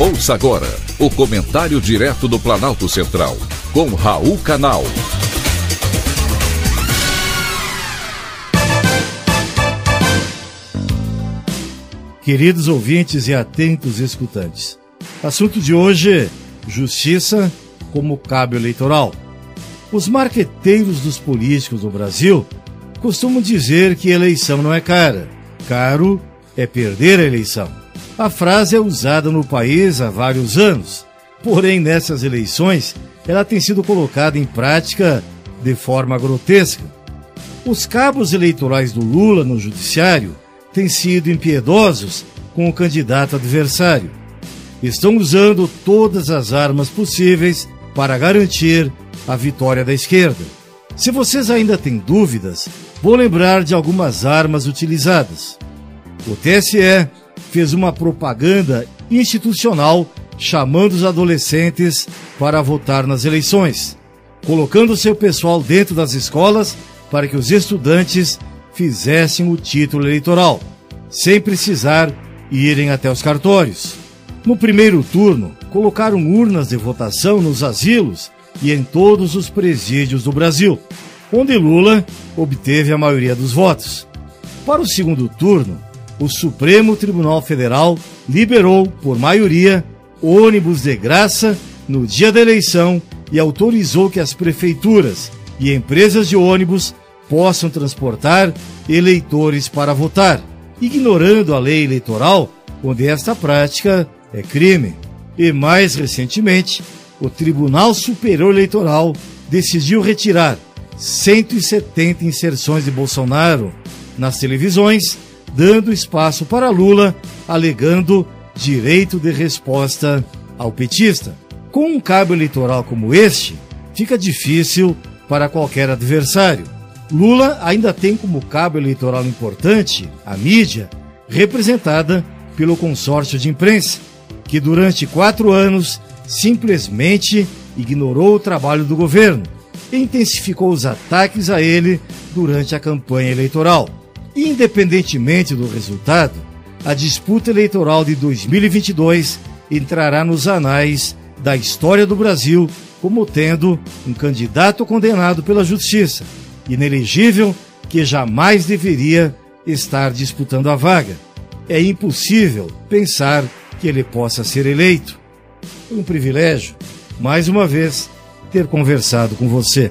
Ouça agora o comentário direto do Planalto Central, com Raul Canal. Queridos ouvintes e atentos escutantes, assunto de hoje: justiça como cabo eleitoral. Os marqueteiros dos políticos do Brasil costumam dizer que eleição não é cara, caro é perder a eleição. A frase é usada no país há vários anos, porém nessas eleições ela tem sido colocada em prática de forma grotesca. Os cabos eleitorais do Lula no judiciário têm sido impiedosos com o candidato adversário. Estão usando todas as armas possíveis para garantir a vitória da esquerda. Se vocês ainda têm dúvidas, vou lembrar de algumas armas utilizadas. O TSE fez uma propaganda institucional chamando os adolescentes para votar nas eleições, colocando seu pessoal dentro das escolas para que os estudantes fizessem o título eleitoral, sem precisar irem até os cartórios. No primeiro turno, colocaram urnas de votação nos asilos e em todos os presídios do Brasil, onde Lula obteve a maioria dos votos. Para o segundo turno, o Supremo Tribunal Federal liberou, por maioria, ônibus de graça no dia da eleição e autorizou que as prefeituras e empresas de ônibus possam transportar eleitores para votar, ignorando a lei eleitoral, onde esta prática é crime. E mais recentemente, o Tribunal Superior Eleitoral decidiu retirar 170 inserções de Bolsonaro nas televisões dando espaço para Lula, alegando direito de resposta ao petista. Com um cabo eleitoral como este, fica difícil para qualquer adversário. Lula ainda tem como cabo eleitoral importante a mídia, representada pelo consórcio de imprensa, que durante quatro anos simplesmente ignorou o trabalho do governo e intensificou os ataques a ele durante a campanha eleitoral. Independentemente do resultado, a disputa eleitoral de 2022 entrará nos anais da história do Brasil como tendo um candidato condenado pela justiça, inelegível, que jamais deveria estar disputando a vaga. É impossível pensar que ele possa ser eleito. Foi um privilégio, mais uma vez, ter conversado com você.